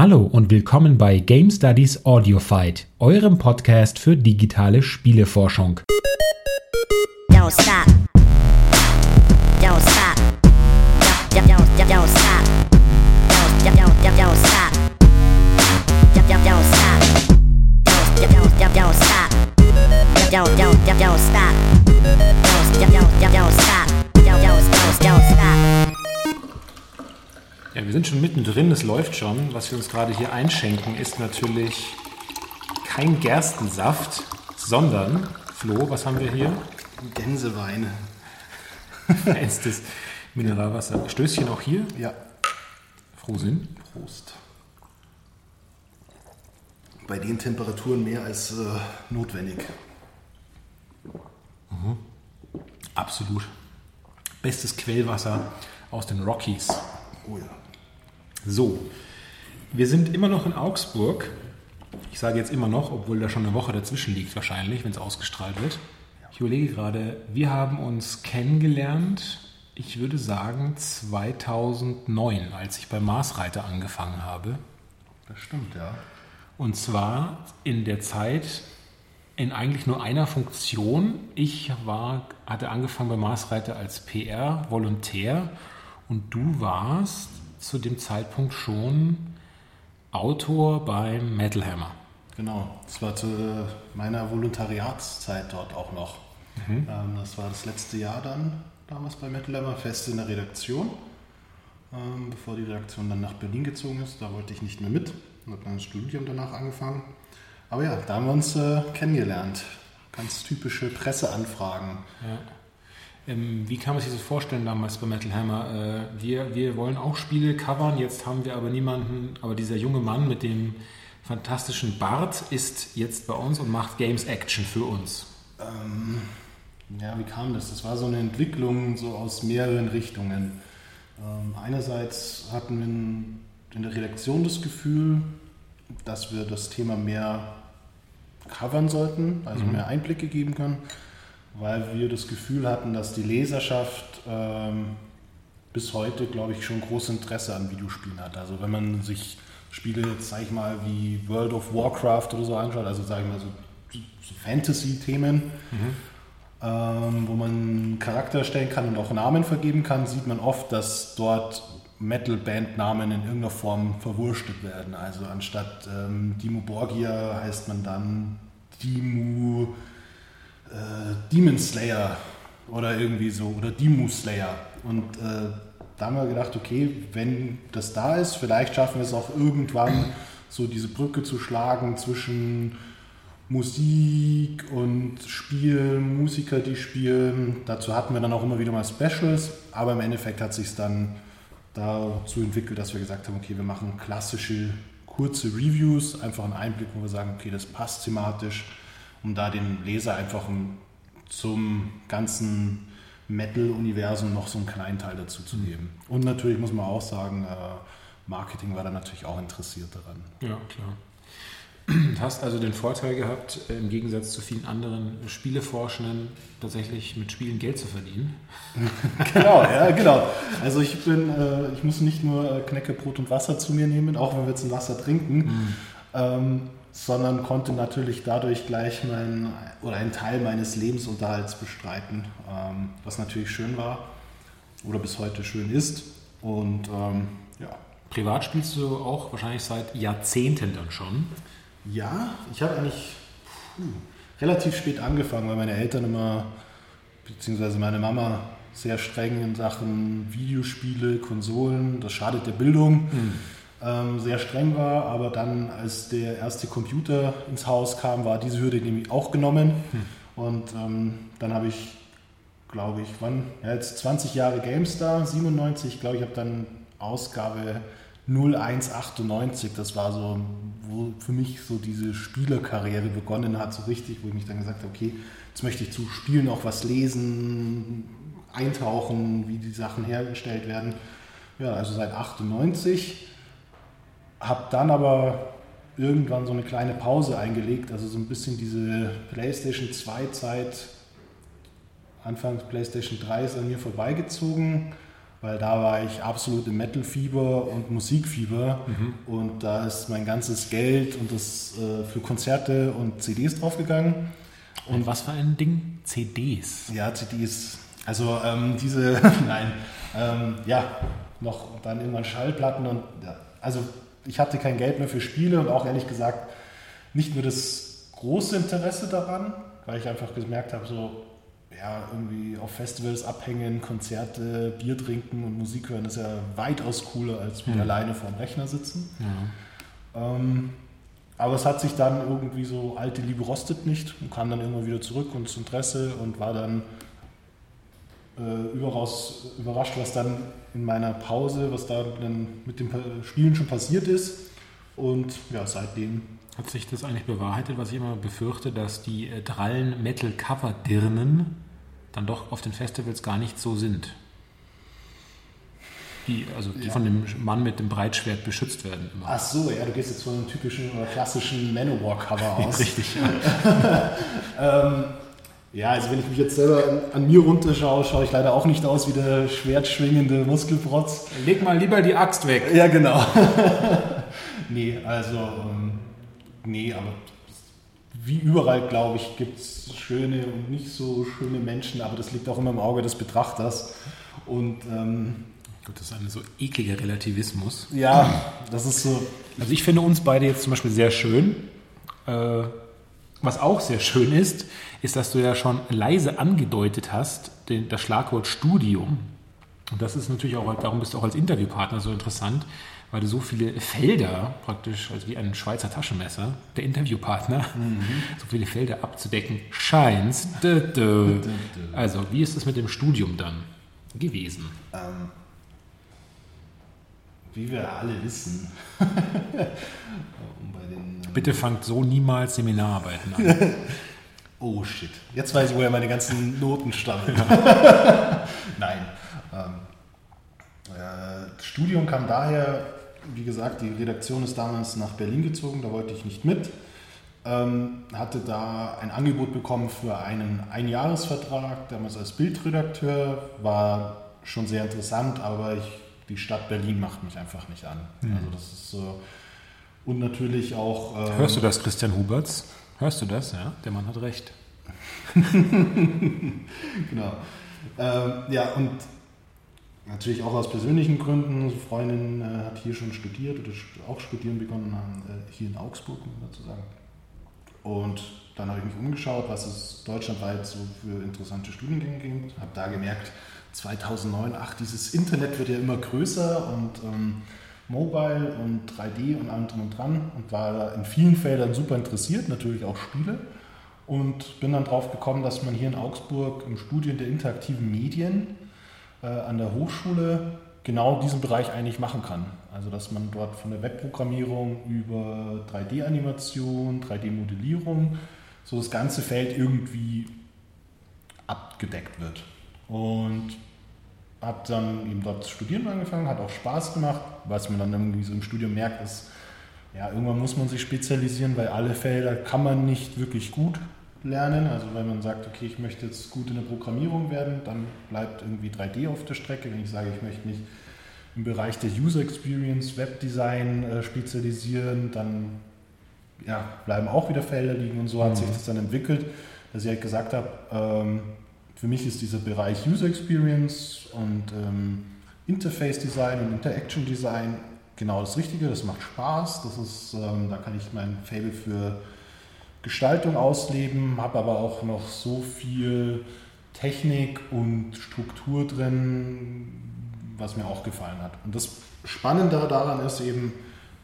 Hallo und willkommen bei Game Studies Audio Fight, eurem Podcast für digitale Spieleforschung. Mittendrin, es läuft schon. Was wir uns gerade hier einschenken, ist natürlich kein Gerstensaft, sondern, Flo, was haben wir hier? Gänsewein. Feinstes Mineralwasser. Stößchen auch hier? Ja. Frohsinn. Prost. Bei den Temperaturen mehr als äh, notwendig. Mhm. Absolut. Bestes Quellwasser aus den Rockies. Oh ja. So, wir sind immer noch in Augsburg. Ich sage jetzt immer noch, obwohl da schon eine Woche dazwischen liegt wahrscheinlich, wenn es ausgestrahlt wird. Ich überlege gerade, wir haben uns kennengelernt, ich würde sagen 2009, als ich bei Marsreiter angefangen habe. Das stimmt, ja. Und zwar in der Zeit in eigentlich nur einer Funktion. Ich war, hatte angefangen bei Marsreiter als PR-Volontär und du warst zu dem Zeitpunkt schon Autor beim Metal Hammer. Genau, das war zu meiner Volontariatszeit dort auch noch. Mhm. Ähm, das war das letzte Jahr dann damals bei Metal Hammer, fest in der Redaktion. Ähm, bevor die Redaktion dann nach Berlin gezogen ist, da wollte ich nicht mehr mit und habe dann das Studium danach angefangen. Aber ja, da haben wir uns äh, kennengelernt. Ganz typische Presseanfragen. Ja. Ähm, wie kann man sich das vorstellen damals bei Metal Hammer? Äh, wir, wir wollen auch Spiele covern, jetzt haben wir aber niemanden, aber dieser junge Mann mit dem fantastischen Bart ist jetzt bei uns und macht Games Action für uns. Ähm, ja, wie kam das? Das war so eine Entwicklung so aus mehreren Richtungen. Ähm, einerseits hatten wir in, in der Redaktion das Gefühl, dass wir das Thema mehr covern sollten, also mhm. mehr Einblicke geben können weil wir das Gefühl hatten, dass die Leserschaft ähm, bis heute, glaube ich, schon großes Interesse an Videospielen hat. Also wenn man sich Spiele jetzt, sag ich mal, wie World of Warcraft oder so anschaut, also sagen wir so, so Fantasy-Themen, mhm. ähm, wo man Charakter stellen kann und auch Namen vergeben kann, sieht man oft, dass dort Metal-Band-Namen in irgendeiner Form verwurstet werden. Also anstatt ähm, Dimo Borgia heißt man dann Dimu äh, Demon Slayer oder irgendwie so oder Demu Slayer. Und äh, da haben wir gedacht, okay, wenn das da ist, vielleicht schaffen wir es auch irgendwann, so diese Brücke zu schlagen zwischen Musik und Spielen, Musiker, die spielen. Dazu hatten wir dann auch immer wieder mal Specials, aber im Endeffekt hat sich dann dazu entwickelt, dass wir gesagt haben, okay, wir machen klassische kurze Reviews, einfach einen Einblick, wo wir sagen, okay, das passt thematisch um da den Leser einfach zum ganzen Metal-Universum noch so einen kleinen Teil dazu zu geben. Und natürlich muss man auch sagen, äh, Marketing war da natürlich auch interessiert daran. Ja, klar. Du hast also den Vorteil gehabt, äh, im Gegensatz zu vielen anderen Spieleforschenden, tatsächlich mit Spielen Geld zu verdienen. genau, ja, genau. Also ich bin, äh, ich muss nicht nur Knecke, Brot und Wasser zu mir nehmen, auch wenn wir jetzt ein Wasser trinken. Mhm. Ähm, sondern konnte natürlich dadurch gleich mein, oder einen Teil meines Lebensunterhalts bestreiten, ähm, was natürlich schön war oder bis heute schön ist. Und ähm, ja. Privat spielst du auch wahrscheinlich seit Jahrzehnten dann schon? Ja, ich habe eigentlich puh, relativ spät angefangen, weil meine Eltern immer, beziehungsweise meine Mama, sehr streng in Sachen Videospiele, Konsolen, das schadet der Bildung. Mhm ähm, sehr streng war, aber dann, als der erste Computer ins Haus kam, war diese Hürde nämlich auch genommen. Hm. Und ähm, dann habe ich, glaube ich, wann, ja, jetzt 20 Jahre GameStar, 97, glaube ich, habe dann Ausgabe 0198, das war so, wo für mich so diese Spielerkarriere begonnen hat, so richtig, wo ich mich dann gesagt habe, okay, jetzt möchte ich zu Spielen auch was lesen, eintauchen, wie die Sachen hergestellt werden. Ja, also seit 98 habe dann aber irgendwann so eine kleine Pause eingelegt, also so ein bisschen diese PlayStation 2 Zeit, Anfangs PlayStation 3 ist an mir vorbeigezogen. weil da war ich absolut im Metal-Fieber und Musikfieber mhm. und da ist mein ganzes Geld und das äh, für Konzerte und CDs draufgegangen. Und, und was für ein Ding? CDs? Ja, CDs. Also ähm, diese, nein, ähm, ja, noch dann irgendwann Schallplatten und ja, also ich hatte kein Geld mehr für Spiele und auch ehrlich gesagt nicht nur das große Interesse daran, weil ich einfach gemerkt habe, so ja, irgendwie auf Festivals abhängen, Konzerte, Bier trinken und Musik hören ist ja weitaus cooler als mit mhm. alleine vorm Rechner sitzen. Ja. Ähm, aber es hat sich dann irgendwie so, alte Liebe rostet nicht und kam dann immer wieder zurück und das Interesse und war dann äh, überaus überrascht, was dann in meiner Pause, was da dann mit dem Spielen schon passiert ist. Und ja, seitdem. Hat sich das eigentlich bewahrheitet, was ich immer befürchte, dass die äh, drallen Metal-Cover-Dirnen dann doch auf den Festivals gar nicht so sind? Die, also die ja. von dem Mann mit dem Breitschwert beschützt werden. Immer. Ach so, ja, du gehst jetzt von einem typischen oder klassischen Manowar-Cover aus. Richtig, ja. ähm, ja, also wenn ich mich jetzt selber an, an, mir runterschaue, schaue ich leider auch nicht aus wie der schwertschwingende Muskelprotz. Leg mal lieber die Axt weg. Ja, genau. nee, also, ähm, nee, aber wie überall, glaube ich, gibt es schöne und nicht so schöne Menschen, aber das liegt auch immer im Auge des Betrachters. Und ähm, Gut, das ist ein so ekliger Relativismus. Ja, das ist so. Also ich finde uns beide jetzt zum Beispiel sehr schön. Äh, was auch sehr schön ist, ist, dass du ja schon leise angedeutet hast, den, das Schlagwort Studium. Und das ist natürlich auch, darum bist du auch als Interviewpartner so interessant, weil du so viele Felder praktisch, also wie ein Schweizer Taschenmesser, der Interviewpartner, mhm. so viele Felder abzudecken scheinst. Also, wie ist es mit dem Studium dann gewesen? Ähm, wie wir alle wissen, Bitte fangt so niemals Seminararbeiten an. oh shit. Jetzt weiß ich, woher meine ganzen Noten stammen. Nein. Ähm, äh, das Studium kam daher, wie gesagt, die Redaktion ist damals nach Berlin gezogen, da wollte ich nicht mit. Ähm, hatte da ein Angebot bekommen für einen Einjahresvertrag, damals als Bildredakteur, war schon sehr interessant, aber ich, die Stadt Berlin macht mich einfach nicht an. Mhm. Also das ist so und natürlich auch. Ähm, Hörst du das, Christian Huberts? Hörst du das? Ja, der Mann hat recht. genau. Ähm, ja, und natürlich auch aus persönlichen Gründen. Eine Freundin äh, hat hier schon studiert oder auch studieren begonnen, äh, hier in Augsburg, muss man dazu sagen. Und dann habe ich mich umgeschaut, was es deutschlandweit so für interessante Studiengänge gibt. Habe da gemerkt, 2009, ach, dieses Internet wird ja immer größer und ähm, Mobile und 3D und allem drum und dran und war in vielen Feldern super interessiert, natürlich auch Spiele. Und bin dann drauf gekommen, dass man hier in Augsburg im Studium der interaktiven Medien äh, an der Hochschule genau diesen Bereich eigentlich machen kann. Also dass man dort von der Webprogrammierung über 3D-Animation, 3D-Modellierung, so das ganze Feld irgendwie abgedeckt wird. Und habe dann eben dort studieren angefangen, hat auch Spaß gemacht, was man dann irgendwie so im Studium merkt, ist, ja, irgendwann muss man sich spezialisieren, weil alle Felder kann man nicht wirklich gut lernen. Also wenn man sagt, okay, ich möchte jetzt gut in der Programmierung werden, dann bleibt irgendwie 3D auf der Strecke. Wenn ich sage, ich möchte mich im Bereich der User Experience, Webdesign äh, spezialisieren, dann ja, bleiben auch wieder Felder liegen und so hat mhm. sich das dann entwickelt, dass ich halt gesagt habe, ähm, für mich ist dieser Bereich User Experience und ähm, Interface Design und Interaction Design genau das Richtige. Das macht Spaß. Das ist, ähm, da kann ich mein Fable für Gestaltung ausleben, habe aber auch noch so viel Technik und Struktur drin, was mir auch gefallen hat. Und das Spannende daran ist eben,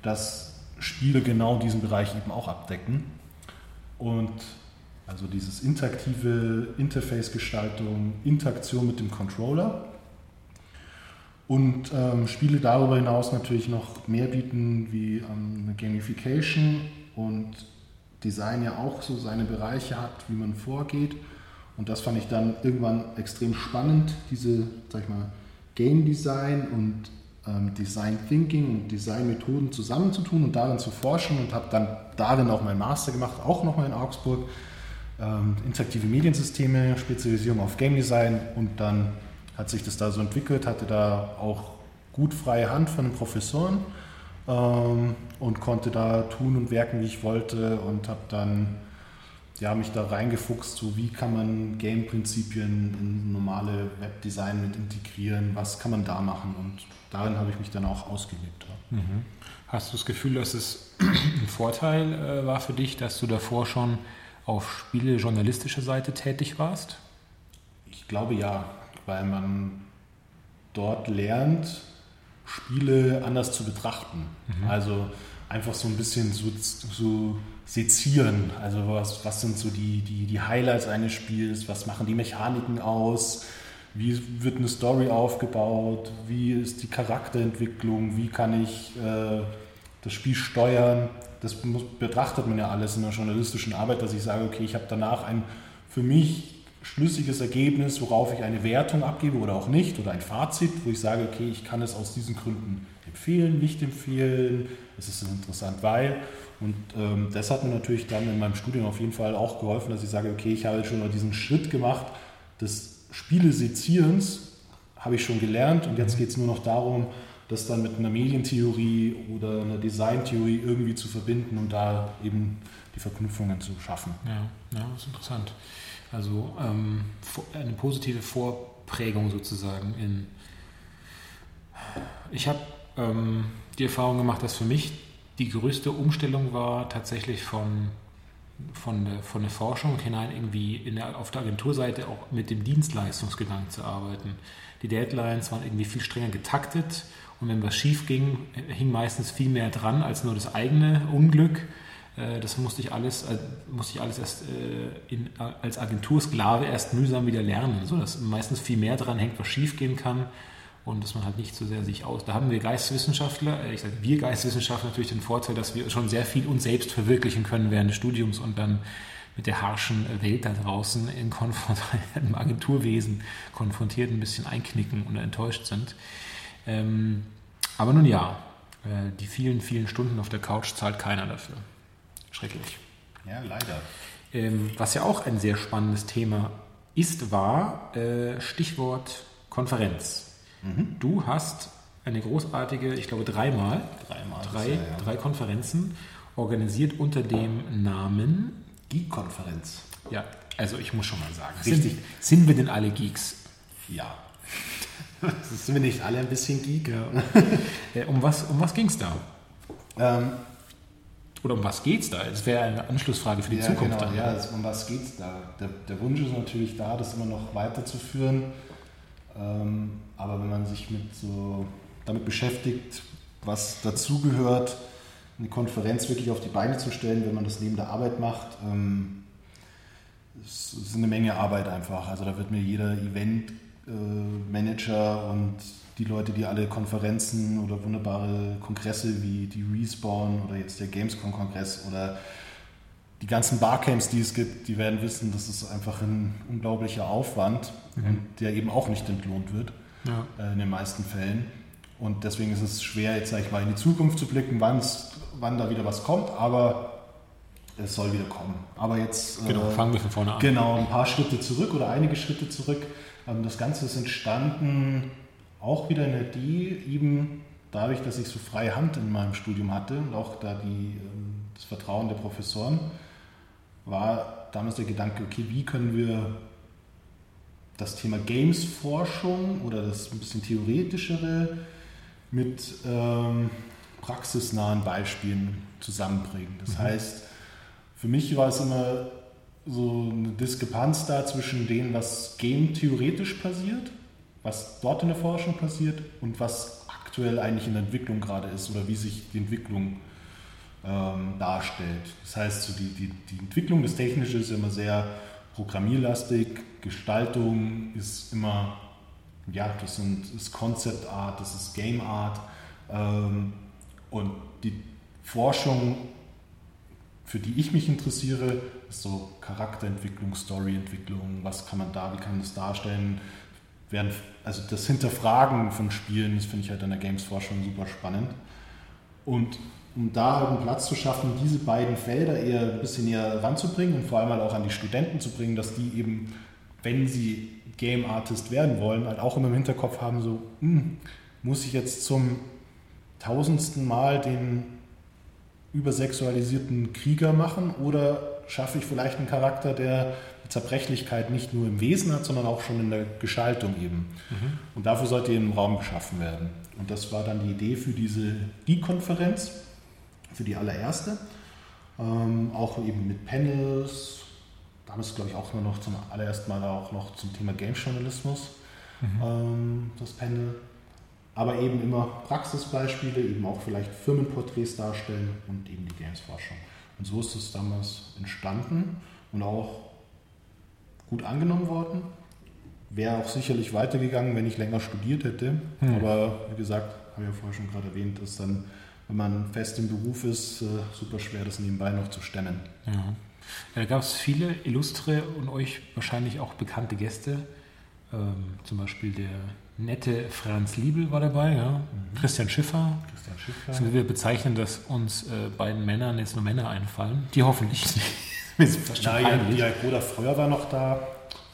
dass Spiele genau diesen Bereich eben auch abdecken. Und also dieses interaktive Interface-Gestaltung, Interaktion mit dem Controller. Und ähm, Spiele darüber hinaus natürlich noch mehr bieten wie ähm, Gamification und Design ja auch so seine Bereiche hat, wie man vorgeht. Und das fand ich dann irgendwann extrem spannend, diese, sag ich mal, Game Design und ähm, Design Thinking und Design Methoden zusammenzutun und darin zu forschen und habe dann darin auch meinen Master gemacht, auch nochmal in Augsburg ähm, interaktive Mediensysteme, Spezialisierung auf Game Design und dann hat sich das da so entwickelt, hatte da auch gut freie Hand von den Professoren ähm, und konnte da tun und werken, wie ich wollte und habe dann ja, mich da reingefuchst, so wie kann man Game-Prinzipien in normale Webdesign mit integrieren, was kann man da machen und darin habe ich mich dann auch ausgelebt. Ja. Mhm. Hast du das Gefühl, dass es ein Vorteil äh, war für dich, dass du davor schon auf Spiele journalistischer Seite tätig warst? Ich glaube ja, weil man dort lernt, Spiele anders zu betrachten. Mhm. Also einfach so ein bisschen so, so sezieren. Also was, was sind so die, die, die Highlights eines Spiels, was machen die Mechaniken aus, wie wird eine Story aufgebaut, wie ist die Charakterentwicklung, wie kann ich äh, das Spiel steuern. Das muss, betrachtet man ja alles in der journalistischen Arbeit, dass ich sage, okay, ich habe danach ein für mich schlüssiges Ergebnis, worauf ich eine Wertung abgebe oder auch nicht, oder ein Fazit, wo ich sage, okay, ich kann es aus diesen Gründen empfehlen, nicht empfehlen, es ist interessant, weil. Und ähm, das hat mir natürlich dann in meinem Studium auf jeden Fall auch geholfen, dass ich sage, okay, ich habe schon mal diesen Schritt gemacht des Spielesezierens, habe ich schon gelernt und jetzt mhm. geht es nur noch darum, das dann mit einer Medientheorie oder einer Designtheorie irgendwie zu verbinden und da eben die Verknüpfungen zu schaffen. Ja, ja das ist interessant. Also ähm, eine positive Vorprägung sozusagen in. Ich habe ähm, die Erfahrung gemacht, dass für mich die größte Umstellung war tatsächlich von, von, der, von der Forschung hinein irgendwie der, auf der Agenturseite auch mit dem Dienstleistungsgedanken zu arbeiten. Die Deadlines waren irgendwie viel strenger getaktet und wenn was schief ging, hing meistens viel mehr dran als nur das eigene Unglück. Äh, das musste ich alles, äh, musste ich alles erst äh, in, als Agentursklave erst mühsam wieder lernen, so dass meistens viel mehr dran hängt, was schief gehen kann und dass man halt nicht so sehr sich aus. Da haben wir Geisteswissenschaftler, ich sage wir Geisteswissenschaftler natürlich den Vorteil, dass wir schon sehr viel uns selbst verwirklichen können während des Studiums und dann mit der harschen Welt da draußen in im Agenturwesen konfrontiert ein bisschen einknicken und enttäuscht sind. Ähm, aber nun ja, die vielen, vielen Stunden auf der Couch zahlt keiner dafür. Schrecklich. Ja, leider. Ähm, was ja auch ein sehr spannendes Thema ist, war äh, Stichwort Konferenz. Mhm. Du hast eine großartige, ich glaube dreimal, dreimal drei, ja, ja. drei Konferenzen organisiert unter dem Namen Geek-Konferenz. Ja, also ich muss schon mal sagen, Richtig. Sind, sind wir denn alle Geeks? Ja. sind wir nicht alle ein bisschen Geek? Ja. Äh, um was, um was ging es da? Ähm, oder um was geht es da? Das wäre eine Anschlussfrage für die ja, Zukunft. Genau, ja, um was geht es da? Der, der, Wunsch ist natürlich da, das immer noch weiterzuführen. Ähm, aber wenn man sich mit so damit beschäftigt, was dazugehört, eine Konferenz wirklich auf die Beine zu stellen, wenn man das neben der Arbeit macht, ähm, es ist eine Menge Arbeit einfach. Also da wird mir jeder Eventmanager äh, und die Leute, die alle Konferenzen oder wunderbare Kongresse wie die Respawn oder jetzt der Gamescom-Kongress oder die ganzen Barcamps, die es gibt, die werden wissen, das ist einfach ein unglaublicher Aufwand mhm. und der eben auch nicht entlohnt wird ja. äh, in den meisten Fällen. Und deswegen ist es schwer, jetzt sage ich mal, in die Zukunft zu blicken, wann da wieder was kommt, aber es soll wieder kommen. Aber jetzt. Genau, äh, fangen wir von vorne an. Genau, ein paar Schritte zurück oder einige Schritte zurück. Ähm, das Ganze ist entstanden auch wieder eine Idee, eben dadurch, dass ich so freie Hand in meinem Studium hatte und auch da die, ähm, das Vertrauen der Professoren, war damals der Gedanke, okay, wie können wir das Thema Games-Forschung oder das ein bisschen theoretischere mit ähm, praxisnahen Beispielen zusammenbringen. Das mhm. heißt, für mich war es immer so eine Diskrepanz da zwischen dem, was game-theoretisch passiert was dort in der Forschung passiert und was aktuell eigentlich in der Entwicklung gerade ist oder wie sich die Entwicklung ähm, darstellt. Das heißt, so die, die, die Entwicklung des Technischen ist immer sehr programmierlastig, Gestaltung ist immer, ja, das sind, ist Concept Art, das ist Game Art ähm, und die Forschung, für die ich mich interessiere, ist so Charakterentwicklung, Storyentwicklung, was kann man da, wie kann man das darstellen, werden, also das Hinterfragen von Spielen, das finde ich halt in der Games-Forschung super spannend. Und um da halt einen Platz zu schaffen, diese beiden Felder eher ein bisschen näher ranzubringen und vor allem halt auch an die Studenten zu bringen, dass die eben wenn sie Game Artist werden wollen, halt auch immer im Hinterkopf haben, so, hm, muss ich jetzt zum tausendsten Mal den übersexualisierten Krieger machen oder schaffe ich vielleicht einen Charakter, der Zerbrechlichkeit nicht nur im Wesen hat, sondern auch schon in der Gestaltung eben. Mhm. Und dafür sollte eben Raum geschaffen werden. Und das war dann die Idee für diese Die-Konferenz, für die allererste. Ähm, auch eben mit Panels. Damals, glaube ich, auch nur noch zum allerersten Mal auch noch zum Thema Game-Journalismus mhm. ähm, das Panel. Aber eben immer Praxisbeispiele, eben auch vielleicht Firmenporträts darstellen und eben die Games-Forschung. Und so ist es damals entstanden und auch gut angenommen worden. Wäre auch sicherlich weitergegangen, wenn ich länger studiert hätte. Hm. Aber wie gesagt, habe ich ja vorher schon gerade erwähnt, ist dann, wenn man fest im Beruf ist, äh, super schwer, das nebenbei noch zu stemmen. Ja. ja da gab es viele illustre und euch wahrscheinlich auch bekannte Gäste. Ähm, zum Beispiel der nette Franz Liebel war dabei, ja. Mhm. Christian Schiffer. Christian Schiffer. Also wir bezeichnen, dass uns äh, beiden Männern jetzt nur Männer einfallen, die hoffentlich nicht. ja, ja, die Alkoda Freuer war noch da.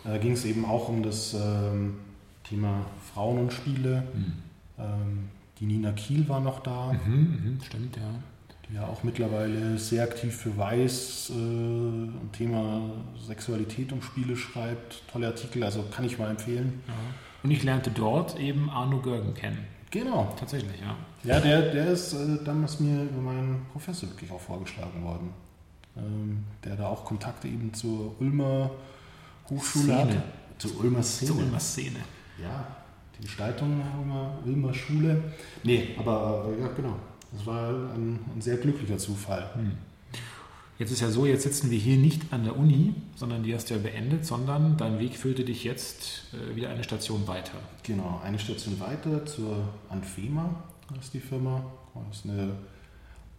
Da ging es eben auch um das ähm, Thema Frauen und Spiele. Mhm. Ähm, die Nina Kiel war noch da. Mhm, mh, stimmt, ja. Die ja auch mittlerweile sehr aktiv für Weiß äh, Thema Sexualität und Spiele schreibt. Tolle Artikel, also kann ich mal empfehlen. Ja. Und ich lernte dort eben Arno Görgen kennen. Genau. Tatsächlich, ja. Ja, der, der ist äh, damals mir über meinen Professor wirklich auch vorgeschlagen worden. Ähm, der da auch Kontakte eben zur Ulmer Hochschule Szene. hatte. Zur Ulmer Szene. Zur Ulmer Szene. Ja, die Gestaltung der Ulmer, Ulmer Schule. Nee, aber äh, ja, genau. Das war ein, ein sehr glücklicher Zufall. Hm. Jetzt ist ja so, jetzt sitzen wir hier nicht an der Uni, sondern die hast du ja beendet, sondern dein Weg führte dich jetzt äh, wieder eine Station weiter. Genau, eine Station weiter zur Anfema, ist die Firma. Das ist eine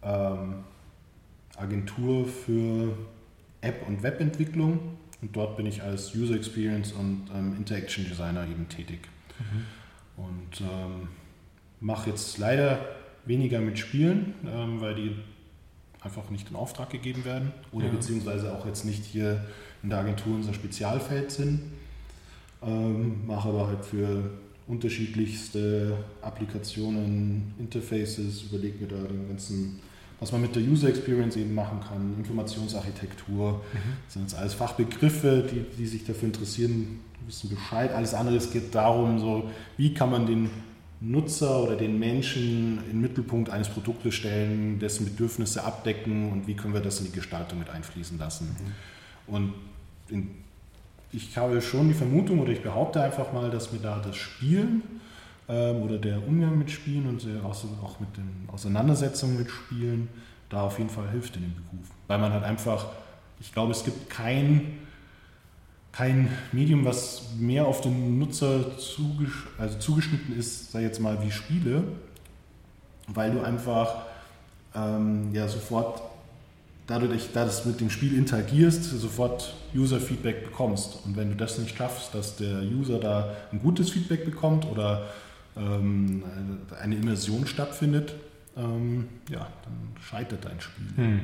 ähm, Agentur für App- und Webentwicklung und dort bin ich als User Experience und ähm, Interaction Designer eben tätig. Mhm. Und ähm, mache jetzt leider weniger mit Spielen, ähm, weil die einfach nicht in Auftrag gegeben werden oder ja. beziehungsweise auch jetzt nicht hier in der Agentur unser Spezialfeld sind. Ähm, mache aber halt für unterschiedlichste Applikationen, Interfaces, überlege mir da den ganzen, was man mit der User Experience eben machen kann, Informationsarchitektur, mhm. das sind jetzt alles Fachbegriffe, die, die sich dafür interessieren, wissen Bescheid. Alles andere, es geht darum, so, wie kann man den Nutzer oder den Menschen in den Mittelpunkt eines Produktes stellen, dessen Bedürfnisse abdecken und wie können wir das in die Gestaltung mit einfließen lassen. Mhm. Und in, ich habe schon die Vermutung oder ich behaupte einfach mal, dass mir da das Spielen ähm, oder der Umgang mit Spielen und auch mit den Auseinandersetzungen mit Spielen da auf jeden Fall hilft in dem Beruf. Weil man halt einfach, ich glaube, es gibt kein kein Medium, was mehr auf den Nutzer zugesch also zugeschnitten ist, sei jetzt mal wie Spiele, weil du einfach ähm, ja sofort dadurch, dass du mit dem Spiel interagierst, sofort User-Feedback bekommst. Und wenn du das nicht schaffst, dass der User da ein gutes Feedback bekommt oder ähm, eine Immersion stattfindet, ähm, ja, dann scheitert dein Spiel. Hm.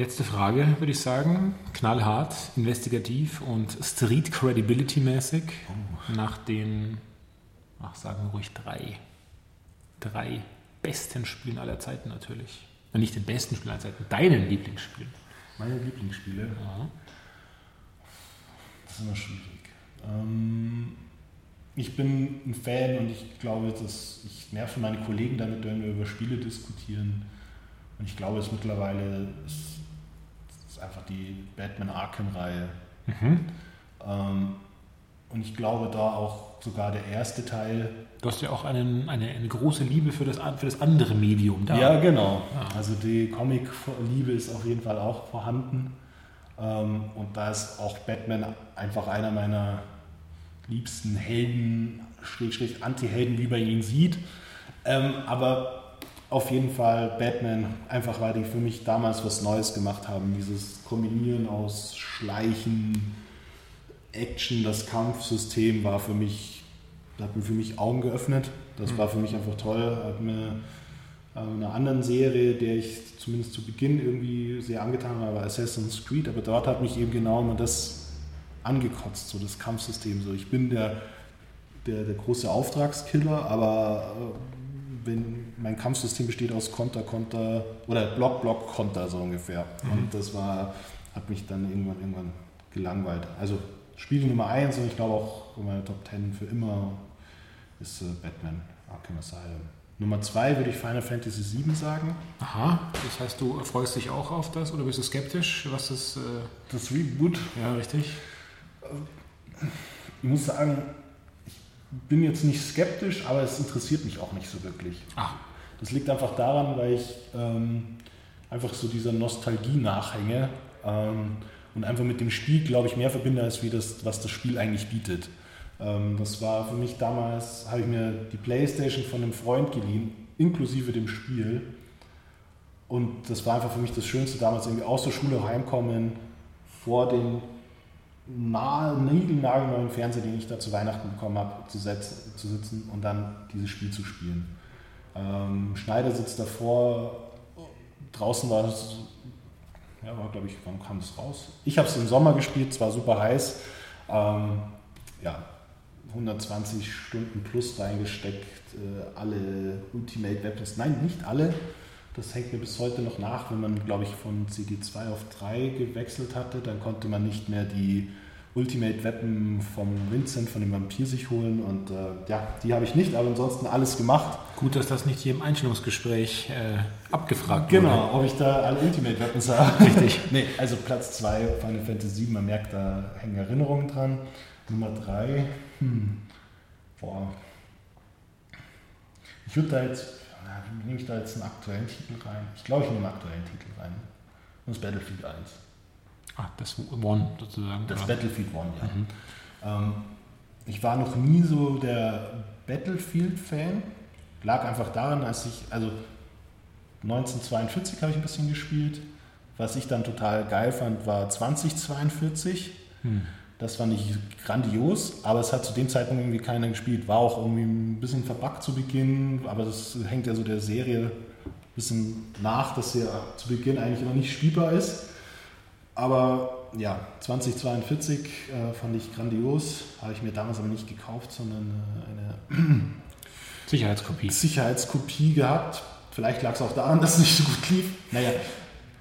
Letzte Frage, würde ich sagen. Knallhart, investigativ und Street Credibility mäßig. Oh. Nach den, ach, sagen wir ruhig drei, drei besten Spielen aller Zeiten natürlich. nicht den besten Spielen aller Zeiten, deinen Lieblingsspielen. Meine Lieblingsspiele? Ja. Das ist immer schwierig. Ähm, ich bin ein Fan und ich glaube, dass ich nerve meine Kollegen damit, wenn wir über Spiele diskutieren. Und ich glaube, es mittlerweile ist einfach die Batman Arkham-Reihe. Mhm. Ähm, und ich glaube, da auch sogar der erste Teil. Du hast ja auch einen, eine, eine große Liebe für das, für das andere Medium da. Ja, genau. Ja. Also die Comic-Liebe ist auf jeden Fall auch vorhanden. Ähm, und da ist auch Batman einfach einer meiner liebsten Helden, Schrägstrich Anti-Helden, wie man ihn sieht. Ähm, aber auf jeden Fall Batman, einfach weil die für mich damals was Neues gemacht haben. Dieses Kombinieren aus Schleichen, Action, das Kampfsystem war für mich, hat mir für mich Augen geöffnet. Das mhm. war für mich einfach toll, hat mir äh, einer anderen Serie, der ich zumindest zu Beginn irgendwie sehr angetan war, war Assassin's Creed, aber dort hat mich eben genau immer das angekotzt, so das Kampfsystem. So, ich bin der, der, der große Auftragskiller, aber äh, wenn mein Kampfsystem besteht aus Konter, Konter oder Block, Block, Konter so ungefähr. Mhm. Und das war, hat mich dann irgendwann, irgendwann gelangweilt. Also Spiel Nummer 1 und ich glaube auch in meiner Top 10 für immer ist äh, Batman Arkham Asylum. Nummer 2 würde ich Final Fantasy VII sagen. Aha, das heißt, du freust dich auch auf das oder bist du skeptisch, was das... Äh das Reboot? Ja, richtig. Ich muss sagen, bin jetzt nicht skeptisch, aber es interessiert mich auch nicht so wirklich. Ach. Das liegt einfach daran, weil ich ähm, einfach so dieser Nostalgie nachhänge ähm, und einfach mit dem Spiel, glaube ich, mehr verbinde, als wie das, was das Spiel eigentlich bietet. Ähm, das war für mich damals, habe ich mir die Playstation von einem Freund geliehen, inklusive dem Spiel. Und das war einfach für mich das Schönste damals, irgendwie aus der Schule heimkommen, vor dem nahe, niegelnagelneuen Fernseher, den ich da zu Weihnachten bekommen habe, zu, setzen, zu sitzen und dann dieses Spiel zu spielen. Ähm, Schneider sitzt davor, draußen war es, ja, war glaube ich, wann kam es raus? Ich habe es im Sommer gespielt, zwar super heiß, ähm, ja, 120 Stunden plus reingesteckt, äh, alle Ultimate Weapons, nein, nicht alle, das hängt mir bis heute noch nach, wenn man, glaube ich, von CD2 auf 3 gewechselt hatte, dann konnte man nicht mehr die Ultimate Weapon vom Vincent, von dem Vampir sich holen. Und äh, ja, die habe ich nicht, aber ansonsten alles gemacht. Gut, dass das nicht hier im Einstellungsgespräch äh, abgefragt genau, wurde. Genau, ob ich da alle Ultimate Weapons habe. Richtig. nee, also Platz 2, Final Fantasy 7, man merkt, da hängen Erinnerungen dran. Nummer 3, hm, boah. Ich würde da jetzt, wie nehme ich da jetzt einen aktuellen Titel rein? Ich glaube, ich nehme einen aktuellen Titel rein. Und das Battlefield 1. Ah, das One sozusagen. Das oder? Battlefield One, ja. Mhm. Ähm, ich war noch nie so der Battlefield-Fan. Lag einfach daran, als ich, also 1942 habe ich ein bisschen gespielt. Was ich dann total geil fand, war 2042. Hm. Das fand ich grandios, aber es hat zu dem Zeitpunkt irgendwie keiner gespielt. War auch irgendwie ein bisschen verbuggt zu Beginn, aber das hängt ja so der Serie ein bisschen nach, dass sie zu Beginn eigentlich noch nicht spielbar ist. Aber ja, 2042 äh, fand ich grandios. Habe ich mir damals aber nicht gekauft, sondern äh, eine Sicherheitskopie. Sicherheitskopie gehabt. Vielleicht lag es auch daran, dass es nicht so gut lief. Naja,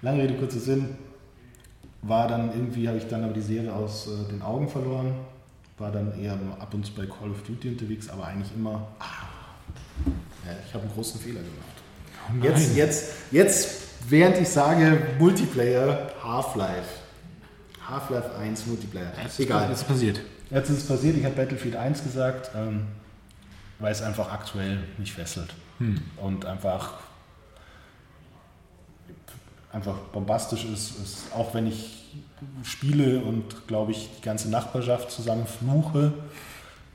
lange Rede, kurzer Sinn. War dann irgendwie, habe ich dann aber die Serie aus äh, den Augen verloren. War dann eher ab und zu bei Call of Duty unterwegs, aber eigentlich immer. Ah, ja, ich habe einen großen Fehler gemacht. Oh jetzt, jetzt, jetzt während ich sage Multiplayer Half-Life. Half-Life 1 Multiplayer. Jetzt Egal. Jetzt ist passiert. Jetzt ist es passiert. Ich habe Battlefield 1 gesagt, ähm, weil es einfach aktuell mich fesselt. Hm. Und einfach, einfach bombastisch ist, ist, auch wenn ich spiele und, glaube ich, die ganze Nachbarschaft zusammen fluche,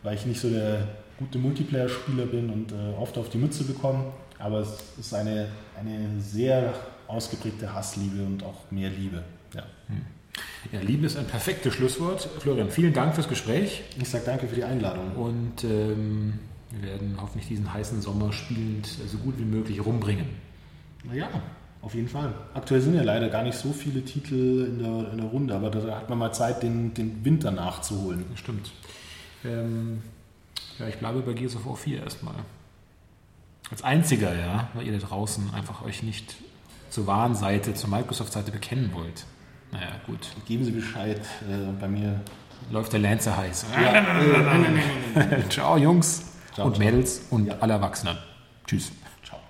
weil ich nicht so der gute Multiplayer-Spieler bin und äh, oft auf die Mütze bekomme. Aber es ist eine, eine sehr ausgeprägte Hassliebe und auch mehr Liebe. Ja. Hm. Ja, Liebe ist ein perfektes Schlusswort. Florian, vielen Dank fürs Gespräch. Ich sage danke für die Einladung. Und ähm, wir werden hoffentlich diesen heißen Sommer spielend so gut wie möglich rumbringen. Ja, auf jeden Fall. Aktuell sind ja leider gar nicht so viele Titel in der, in der Runde, aber da hat man mal Zeit, den, den Winter nachzuholen. Stimmt. Ähm, ja, ich bleibe bei Gears of War 4 erstmal. Als einziger, ja, weil ihr da draußen einfach euch nicht zur wahren Seite, zur Microsoft-Seite bekennen wollt. Naja, gut. Geben Sie Bescheid, äh, bei mir läuft der Lancer heiß. Ja. ciao, Jungs ciao, und ciao. Mädels und ja. alle Erwachsenen. Tschüss. Ciao.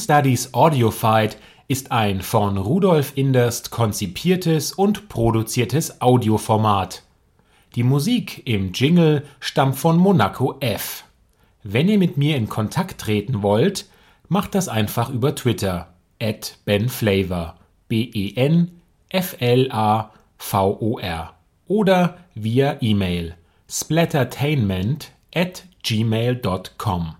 Studies Audiofight ist ein von Rudolf Inderst konzipiertes und produziertes Audioformat. Die Musik im Jingle stammt von Monaco F. Wenn ihr mit mir in Kontakt treten wollt, macht das einfach über Twitter at benflavor B-E-N-F-L-A-V-O-R oder via E-Mail splattertainment at gmail.com.